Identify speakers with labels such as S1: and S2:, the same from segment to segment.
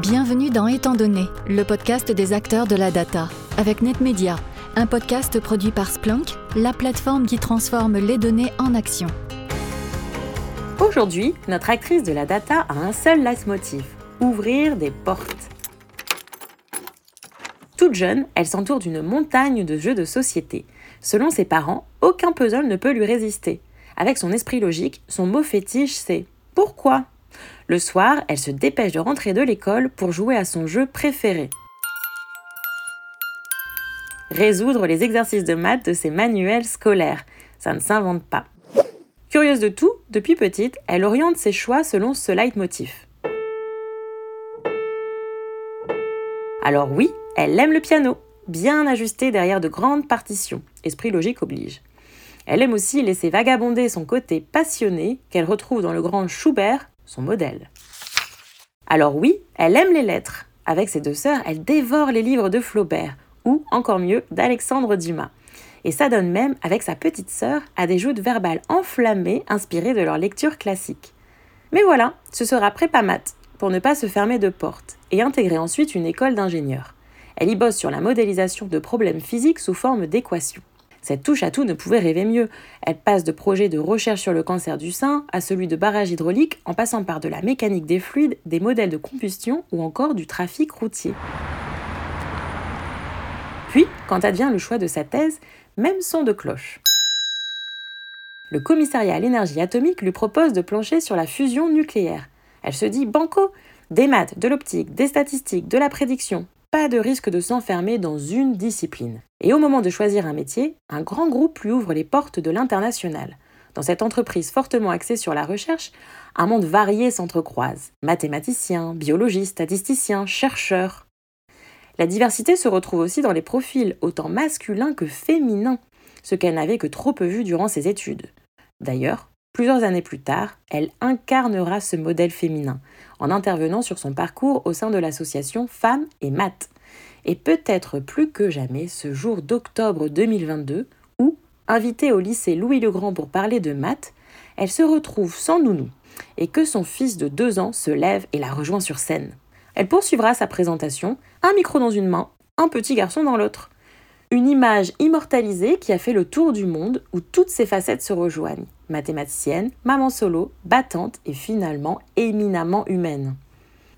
S1: Bienvenue dans Étant donné, le podcast des acteurs de la data, avec NetMedia, un podcast produit par Splunk, la plateforme qui transforme les données en action.
S2: Aujourd'hui, notre actrice de la data a un seul leitmotiv ouvrir des portes. Toute jeune, elle s'entoure d'une montagne de jeux de société. Selon ses parents, aucun puzzle ne peut lui résister. Avec son esprit logique, son mot fétiche, c'est pourquoi? Le soir, elle se dépêche de rentrer de l'école pour jouer à son jeu préféré. Résoudre les exercices de maths de ses manuels scolaires. Ça ne s'invente pas. Curieuse de tout, depuis petite, elle oriente ses choix selon ce leitmotiv. Alors oui, elle aime le piano, bien ajusté derrière de grandes partitions. Esprit logique oblige. Elle aime aussi laisser vagabonder son côté passionné qu'elle retrouve dans le grand Schubert son modèle. Alors oui, elle aime les lettres. Avec ses deux sœurs, elle dévore les livres de Flaubert, ou encore mieux, d'Alexandre Dumas. Et ça donne même, avec sa petite sœur, à des joutes verbales enflammées inspirées de leur lecture classique. Mais voilà, ce sera prépa maths, pour ne pas se fermer de porte, et intégrer ensuite une école d'ingénieurs. Elle y bosse sur la modélisation de problèmes physiques sous forme d'équations. Cette touche à tout ne pouvait rêver mieux. Elle passe de projets de recherche sur le cancer du sein à celui de barrage hydraulique en passant par de la mécanique des fluides, des modèles de combustion ou encore du trafic routier. Puis, quand advient le choix de sa thèse, même son de cloche. Le commissariat à l'énergie atomique lui propose de plancher sur la fusion nucléaire. Elle se dit banco, des maths, de l'optique, des statistiques, de la prédiction, pas de risque de s'enfermer dans une discipline. Et au moment de choisir un métier, un grand groupe lui ouvre les portes de l'international. Dans cette entreprise fortement axée sur la recherche, un monde varié s'entrecroise. Mathématiciens, biologistes, statisticiens, chercheurs. La diversité se retrouve aussi dans les profils, autant masculins que féminins, ce qu'elle n'avait que trop peu vu durant ses études. D'ailleurs, plusieurs années plus tard, elle incarnera ce modèle féminin, en intervenant sur son parcours au sein de l'association Femmes et Maths. Et peut-être plus que jamais ce jour d'octobre 2022 où, invitée au lycée Louis-le-Grand pour parler de maths, elle se retrouve sans nounou et que son fils de deux ans se lève et la rejoint sur scène. Elle poursuivra sa présentation, un micro dans une main, un petit garçon dans l'autre. Une image immortalisée qui a fait le tour du monde où toutes ses facettes se rejoignent. Mathématicienne, maman solo, battante et finalement éminemment humaine.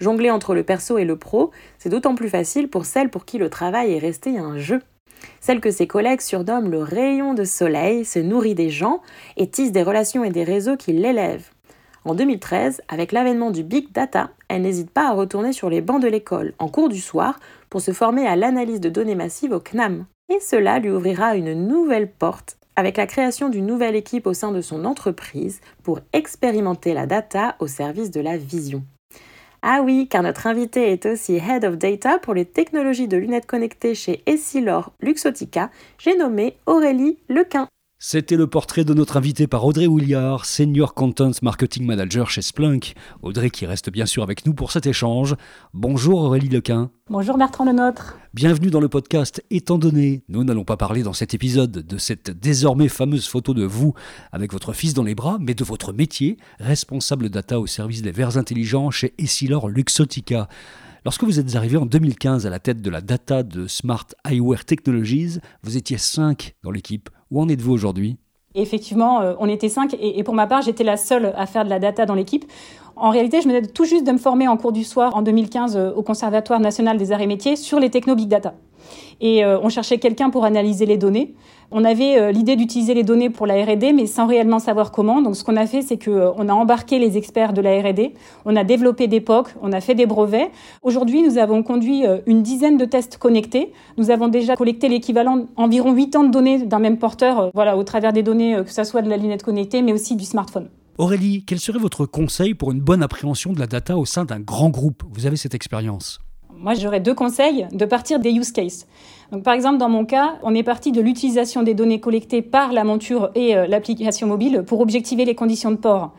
S2: Jongler entre le perso et le pro, c'est d'autant plus facile pour celle pour qui le travail est resté un jeu. Celle que ses collègues surnomment le rayon de soleil se nourrit des gens et tisse des relations et des réseaux qui l'élèvent. En 2013, avec l'avènement du Big Data, elle n'hésite pas à retourner sur les bancs de l'école en cours du soir pour se former à l'analyse de données massives au CNAM. Et cela lui ouvrira une nouvelle porte avec la création d'une nouvelle équipe au sein de son entreprise pour expérimenter la data au service de la vision. Ah oui, car notre invité est aussi Head of Data pour les technologies de lunettes connectées chez Essilor Luxotica. J'ai nommé Aurélie Lequin.
S3: C'était le portrait de notre invité par Audrey Williard, Senior Content Marketing Manager chez Splunk. Audrey qui reste bien sûr avec nous pour cet échange. Bonjour Aurélie Lequin.
S4: Bonjour Bertrand Lenôtre.
S3: Bienvenue dans le podcast Étant donné, nous n'allons pas parler dans cet épisode de cette désormais fameuse photo de vous avec votre fils dans les bras, mais de votre métier, responsable data au service des verres intelligents chez Essilor Luxotica. Lorsque vous êtes arrivé en 2015 à la tête de la data de Smart Eyewear Technologies, vous étiez 5 dans l'équipe. Où en êtes-vous aujourd'hui?
S4: Effectivement, euh, on était 5 et, pour ma part, j'étais la seule à faire de la data dans l'équipe. En réalité, je venais tout juste de me former en cours du soir en 2015 euh, au Conservatoire national des arts et métiers sur les techno big data. Et euh, on cherchait quelqu'un pour analyser les données. On avait euh, l'idée d'utiliser les données pour la R&D, mais sans réellement savoir comment. Donc, ce qu'on a fait, c'est que euh, on a embarqué les experts de la R&D. On a développé des POC, on a fait des brevets. Aujourd'hui, nous avons conduit une dizaine de tests connectés. Nous avons déjà collecté l'équivalent environ 8 ans de données d'un même porteur, voilà, au travers des données, que ce soit de la lunette connectée, mais aussi du smartphone.
S3: Aurélie, quel serait votre conseil pour une bonne appréhension de la data au sein d'un grand groupe? Vous avez cette expérience?
S4: Moi, j'aurais deux conseils de partir des use cases. Donc, par exemple, dans mon cas, on est parti de l'utilisation des données collectées par la monture et euh, l'application mobile pour objectiver les conditions de port.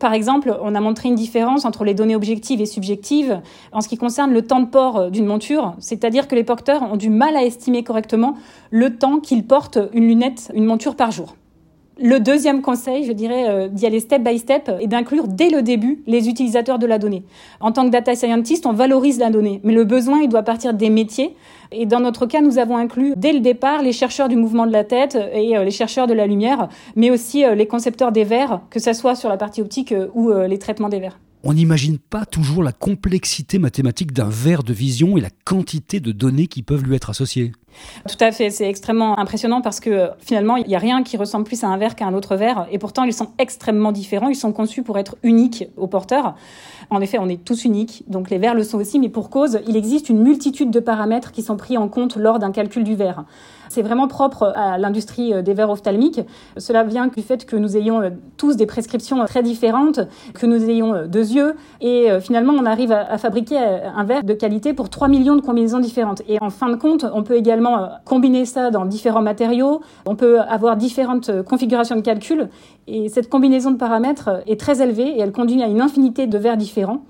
S4: Par exemple, on a montré une différence entre les données objectives et subjectives en ce qui concerne le temps de port euh, d'une monture, c'est-à-dire que les porteurs ont du mal à estimer correctement le temps qu'ils portent une lunette, une monture par jour. Le deuxième conseil, je dirais, euh, d'y aller step by step et d'inclure dès le début les utilisateurs de la donnée. En tant que data scientist, on valorise la donnée, mais le besoin, il doit partir des métiers. Et dans notre cas, nous avons inclus dès le départ les chercheurs du mouvement de la tête et euh, les chercheurs de la lumière, mais aussi euh, les concepteurs des verres, que ce soit sur la partie optique ou les traitements des verres
S3: on n'imagine pas toujours la complexité mathématique d'un verre de vision et la quantité de données qui peuvent lui être associées.
S4: Tout à fait, c'est extrêmement impressionnant parce que finalement, il n'y a rien qui ressemble plus à un verre qu'à un autre verre et pourtant ils sont extrêmement différents, ils sont conçus pour être uniques au porteur. En effet, on est tous uniques, donc les verres le sont aussi, mais pour cause, il existe une multitude de paramètres qui sont pris en compte lors d'un calcul du verre. C'est vraiment propre à l'industrie des verres ophtalmiques. Cela vient du fait que nous ayons euh, tous des prescriptions très différentes, que nous ayons euh, deux yeux, et euh, finalement, on arrive à fabriquer un verre de qualité pour 3 millions de combinaisons différentes. Et en fin de compte, on peut également combiner ça dans différents matériaux, on peut avoir différentes configurations de calcul, et cette combinaison de paramètres est très élevée et elle conduit à une infinité de verres différents.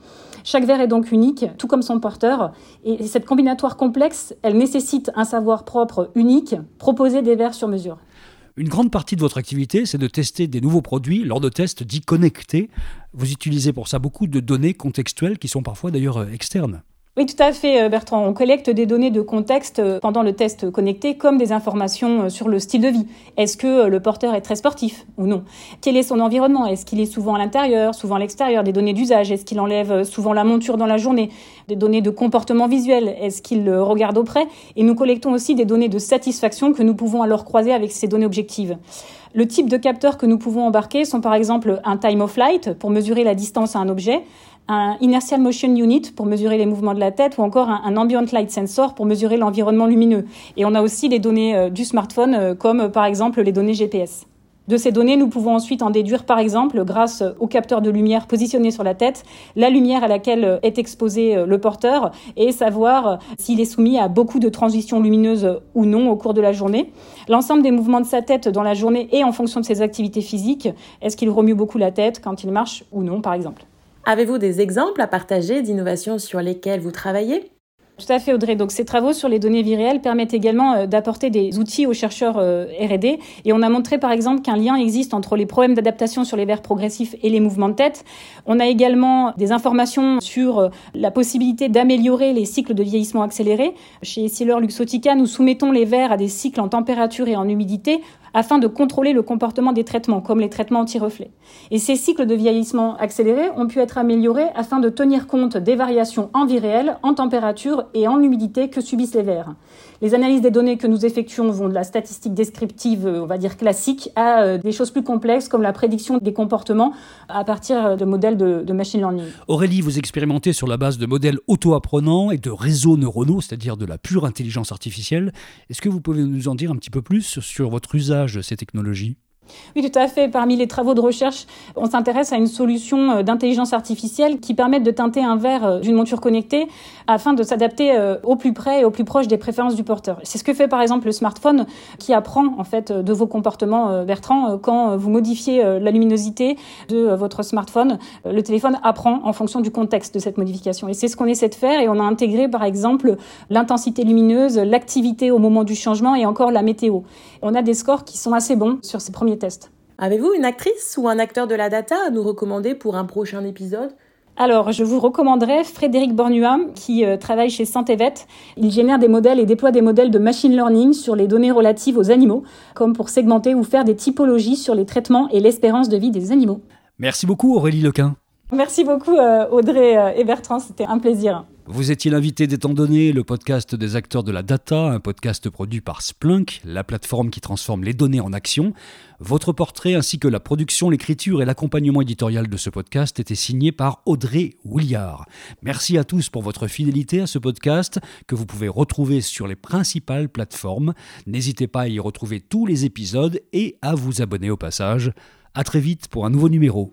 S4: Chaque verre est donc unique, tout comme son porteur. Et cette combinatoire complexe, elle nécessite un savoir propre unique, proposer des verres sur mesure.
S3: Une grande partie de votre activité, c'est de tester des nouveaux produits lors de tests dits connectés. Vous utilisez pour ça beaucoup de données contextuelles qui sont parfois d'ailleurs externes.
S4: Oui, tout à fait, euh, Bertrand. On collecte des données de contexte euh, pendant le test connecté comme des informations euh, sur le style de vie. Est-ce que le porteur est très sportif ou non? Quel est son environnement? Est-ce qu'il est souvent à l'intérieur, souvent à l'extérieur? Des données d'usage. Est-ce qu'il enlève souvent la monture dans la journée? Des données de comportement visuel. Est-ce qu'il regarde auprès Et nous collectons aussi des données de satisfaction que nous pouvons alors croiser avec ces données objectives. Le type de capteurs que nous pouvons embarquer sont par exemple un time of flight pour mesurer la distance à un objet, un Inertial Motion Unit pour mesurer les mouvements de la tête ou encore un, Ambient Light Sensor pour mesurer l'environnement lumineux. Et on a aussi les données euh, du smartphone euh, comme euh, par exemple les données GPS. De ces données, nous pouvons ensuite en déduire, par exemple, grâce au capteur de lumière positionné sur la tête, la lumière à laquelle est exposé le porteur et savoir s'il est soumis à beaucoup de transitions lumineuses ou non au cours de la journée. L'ensemble des mouvements de sa tête dans la journée et en fonction de ses activités physiques. Est-ce qu'il remue beaucoup la tête quand il marche ou non, par exemple.
S2: Avez-vous des exemples à partager d'innovations sur lesquelles vous travaillez?
S4: Tout à fait, Audrey. Donc, ces travaux sur les données virielles permettent également euh, d'apporter des outils aux chercheurs euh, R&D. Et on a montré, par exemple, qu'un lien existe entre les problèmes d'adaptation sur les verres progressifs et les mouvements de tête. On a également des informations sur euh, la possibilité d'améliorer les cycles de vieillissement accéléré. Chez Sealer Luxotica, nous soumettons les verres à des cycles en température et en humidité afin de contrôler le comportement des traitements, comme les traitements anti-reflets. Et ces cycles de vieillissement accéléré ont pu être améliorés afin de tenir compte des variations en vie réelle, en température et en humidité que subissent les vers. Les analyses des données que nous effectuons vont de la statistique descriptive, on va dire classique, à euh, des choses plus complexes comme la prédiction des comportements à partir de modèles de, de machine learning.
S3: Aurélie, vous expérimentez sur la base de modèles auto-apprenants et de réseaux neuronaux, c'est-à-dire de la pure intelligence artificielle. Est-ce que vous pouvez nous en dire un petit peu plus sur votre usage de ces technologies
S4: oui, tout à fait. Parmi les travaux de recherche, on s'intéresse à une solution euh, d'intelligence artificielle qui permette de teinter un verre euh, d'une monture connectée afin de s'adapter euh, au plus près et au plus proche des préférences du porteur. C'est ce que fait par exemple le smartphone qui apprend en fait de vos comportements, Bertrand. Quand vous modifiez la luminosité de votre smartphone, le téléphone apprend en fonction du contexte de cette modification. Et c'est ce qu'on essaie de faire et on a intégré par exemple l'intensité lumineuse, l'activité au moment du changement et encore la météo. On a des scores qui sont assez bons sur ces premiers tests.
S2: Avez-vous une actrice ou un acteur de la data à nous recommander pour un prochain épisode?
S4: Alors, je vous recommanderais Frédéric Bornuam, qui euh, travaille chez Santévet. Il génère des modèles et déploie des modèles de machine learning sur les données relatives aux animaux, comme pour segmenter ou faire des typologies sur les traitements et l'espérance de vie des animaux.
S3: Merci beaucoup, Aurélie Lequin.
S4: Merci beaucoup, euh, Audrey euh, et Bertrand. C'était un plaisir.
S3: Vous étiez l'invité d'étant donné, le podcast des acteurs de la data, un podcast produit par Splunk, la plateforme qui transforme les données en action? Votre portrait ainsi que la production, l'écriture et l'accompagnement éditorial de ce podcast étaient signés par Audrey Williard. Merci à tous pour votre fidélité à ce podcast que vous pouvez retrouver sur les principales plateformes. N'hésitez pas à y retrouver tous les épisodes et à vous abonner au passage. À très vite pour un nouveau numéro.